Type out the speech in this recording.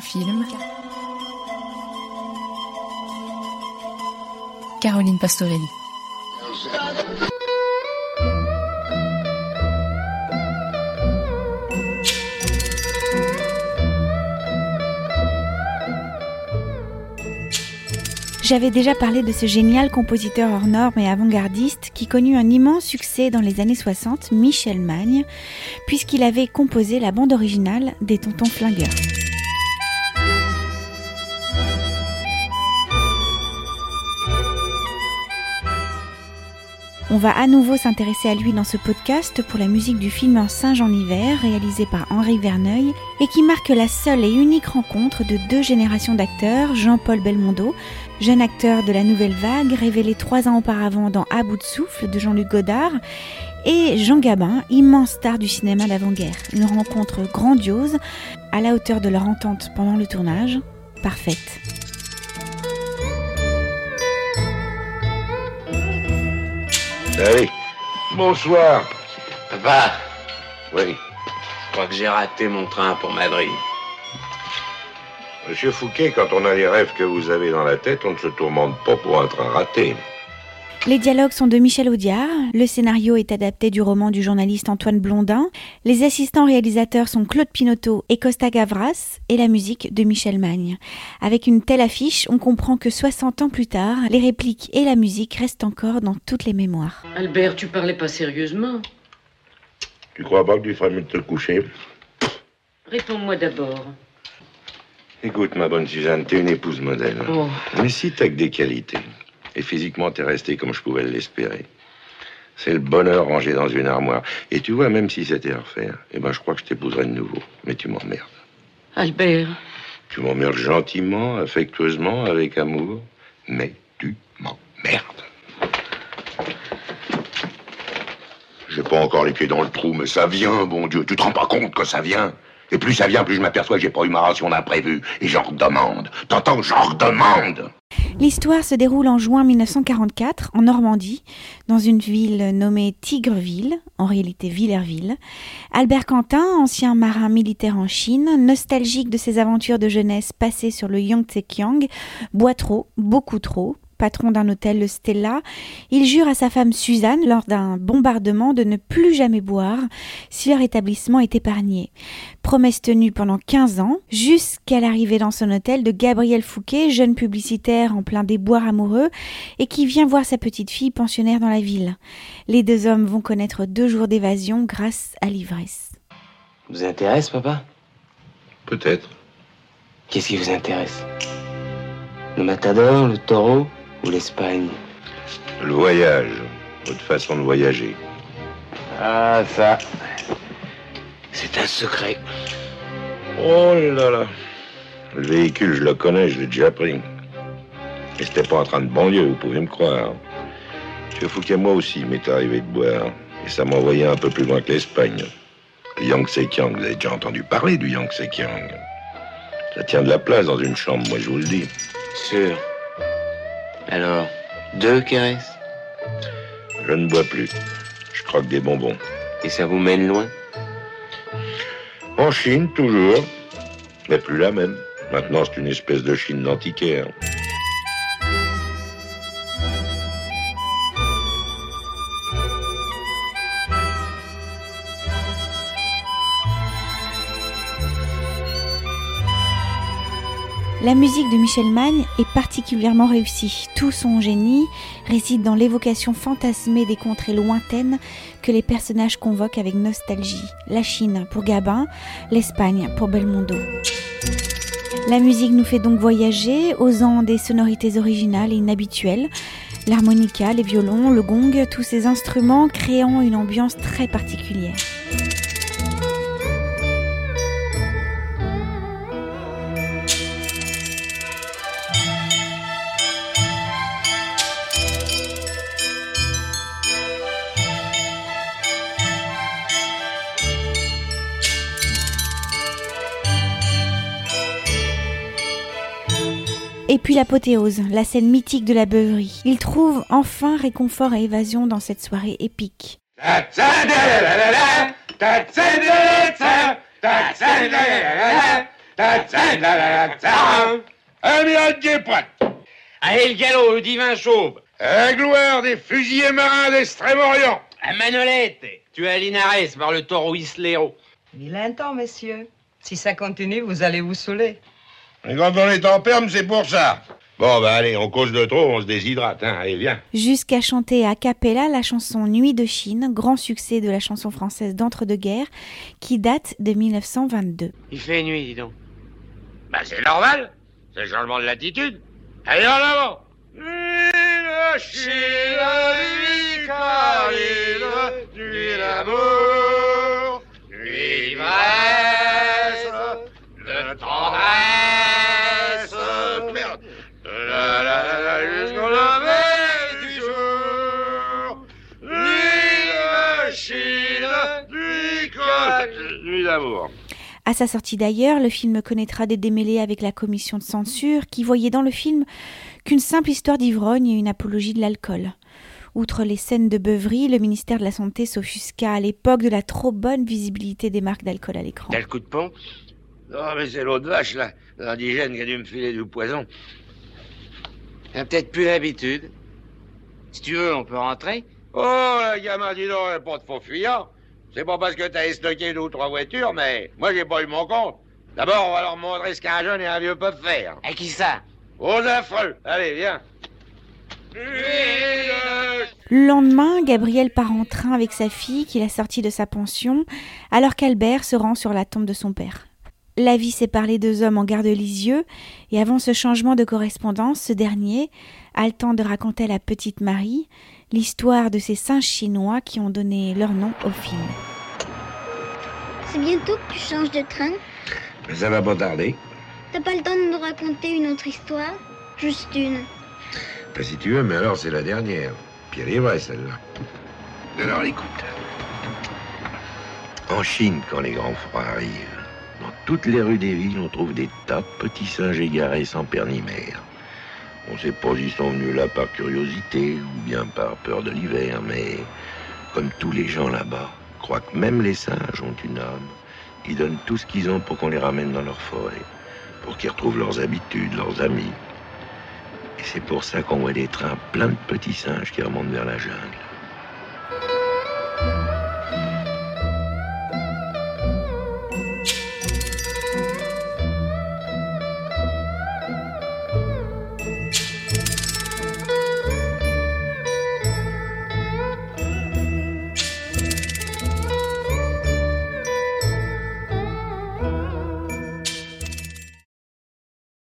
Film. Caroline Pastorelli. J'avais déjà parlé de ce génial compositeur hors norme et avant-gardiste qui connut un immense succès dans les années 60, Michel Magne, puisqu'il avait composé la bande originale des Tontons Flingueurs. On va à nouveau s'intéresser à lui dans ce podcast pour la musique du film Un singe en hiver, réalisé par Henri Verneuil, et qui marque la seule et unique rencontre de deux générations d'acteurs, Jean-Paul Belmondo, jeune acteur de la nouvelle vague, révélé trois ans auparavant dans À bout de souffle de Jean-Luc Godard, et Jean Gabin, immense star du cinéma d'avant-guerre. Une rencontre grandiose, à la hauteur de leur entente pendant le tournage, parfaite. Allez, bonsoir. Papa, Oui, je crois que j'ai raté mon train pour Madrid. Monsieur Fouquet, quand on a les rêves que vous avez dans la tête, on ne se tourmente pas pour un train raté. Les dialogues sont de Michel Audiard, le scénario est adapté du roman du journaliste Antoine Blondin, les assistants réalisateurs sont Claude Pinotto et Costa Gavras, et la musique de Michel Magne. Avec une telle affiche, on comprend que 60 ans plus tard, les répliques et la musique restent encore dans toutes les mémoires. Albert, tu parlais pas sérieusement. Tu crois pas que tu ferais mieux de te coucher? Réponds-moi d'abord. Écoute, ma bonne Suzanne, t'es une épouse modèle. Oh, Mais si t'as que des qualités, et physiquement t'es restée comme je pouvais l'espérer, c'est le bonheur rangé dans une armoire. Et tu vois, même si c'était à refaire, eh ben je crois que je t'épouserais de nouveau. Mais tu m'emmerdes. Albert, Tu m'emmerdes gentiment, affectueusement, avec amour, mais tu m'emmerdes. J'ai pas encore les pieds dans le trou, mais ça vient, bon Dieu. Tu te rends pas compte que ça vient Et plus ça vient, plus je m'aperçois que j'ai pas eu ma ration d'imprévu. Et j'en redemande. T'entends J'en redemande L'histoire se déroule en juin 1944 en Normandie, dans une ville nommée Tigreville, en réalité Villerville. Albert Quentin, ancien marin militaire en Chine, nostalgique de ses aventures de jeunesse passées sur le Yangtze-Kiang, boit trop, beaucoup trop. Patron d'un hôtel, le Stella, il jure à sa femme Suzanne, lors d'un bombardement, de ne plus jamais boire si leur établissement est épargné. Promesse tenue pendant 15 ans, jusqu'à l'arrivée dans son hôtel de Gabriel Fouquet, jeune publicitaire en plein déboire amoureux, et qui vient voir sa petite fille pensionnaire dans la ville. Les deux hommes vont connaître deux jours d'évasion grâce à l'ivresse. vous intéresse, papa? Peut-être. Qu'est-ce qui vous intéresse? Le matador, le taureau? Ou l'Espagne Le voyage, votre façon de voyager. Ah, ça. C'est un secret. Oh là là. Le véhicule, je le connais, je l'ai déjà pris. Et c'était pas en train de banlieue, vous pouvez me croire. Monsieur Fouquet, moi aussi, m'est arrivé de boire. Et ça m'a envoyé un peu plus loin que l'Espagne. Le Yangtze-Kiang, vous avez déjà entendu parler du Yangtze-Kiang. Ça tient de la place dans une chambre, moi je vous le dis. Sûr. Alors, deux caresses Je ne bois plus. Je croque des bonbons. Et ça vous mène loin En Chine, toujours. Mais plus la même. Maintenant, c'est une espèce de Chine d'antiquaire. La musique de Michel Magne est particulièrement réussie. Tout son génie réside dans l'évocation fantasmée des contrées lointaines que les personnages convoquent avec nostalgie. La Chine pour Gabin, l'Espagne pour Belmondo. La musique nous fait donc voyager, osant des sonorités originales et inhabituelles. L'harmonica, les violons, le gong, tous ces instruments créant une ambiance très particulière. Et puis l'apothéose, la scène mythique de la beuverie. Il trouve enfin réconfort et évasion dans cette soirée épique. Un Allez, le galop, le divin chauve La gloire des fusiliers marins d'Extrême-Orient La manolette Tu à Linares par le taureau Islero. Vilain temps, messieurs. Si ça continue, vous allez vous saouler. Et quand on est en perme, c'est pour ça. Bon, bah allez, on cause de trop, on se déshydrate, hein. Allez, viens. Jusqu'à chanter a cappella la chanson Nuit de Chine, grand succès de la chanson française d'entre-deux-guerres, qui date de 1922. Il fait nuit, dis donc. Bah c'est normal, c'est le changement de latitude. Allez, en avant Nuit de Chine, nuit nuit d'amour, nuit d'amour. À sa sortie d'ailleurs, le film connaîtra des démêlés avec la commission de censure qui voyait dans le film qu'une simple histoire d'ivrogne et une apologie de l'alcool. Outre les scènes de beuverie, le ministère de la Santé s'offusqua à l'époque de la trop bonne visibilité des marques d'alcool à l'écran. T'as le coup de pompe? Non, mais c'est l'autre vache, là, l'indigène qui a dû me filer du poison. T'as peut-être plus l'habitude. Si tu veux, on peut rentrer Oh, la gamin, dis donc, pas de faux fuyant. C'est pas parce que t'as estoqué deux ou trois voitures, mais moi, j'ai pas eu mon compte. D'abord, on va leur montrer ce qu'un jeune et un vieux peuvent faire. À qui ça? Aux affreux. Allez, viens. Le lendemain, Gabriel part en train avec sa fille qu'il a sortie de sa pension, alors qu'Albert se rend sur la tombe de son père. La vie sépare les deux hommes en garde Lisieux, et avant ce changement de correspondance, ce dernier a le temps de raconter à la petite Marie l'histoire de ces singes chinois qui ont donné leur nom au film. C'est bientôt que tu changes de train. Mais ça va pas tarder. T'as pas le temps de nous raconter une autre histoire? Juste une. Pas si tu veux, mais alors c'est la dernière. Puis elle est vraie, celle-là. Alors écoute. En Chine, quand les grands froids arrivent, toutes les rues des villes, on trouve des tas de petits singes égarés sans père ni mère. On sait pas s'ils sont venus là par curiosité ou bien par peur de l'hiver, mais comme tous les gens là-bas, croient que même les singes ont une âme. Ils donnent tout ce qu'ils ont pour qu'on les ramène dans leur forêt, pour qu'ils retrouvent leurs habitudes, leurs amis. Et c'est pour ça qu'on voit des trains pleins de petits singes qui remontent vers la jungle.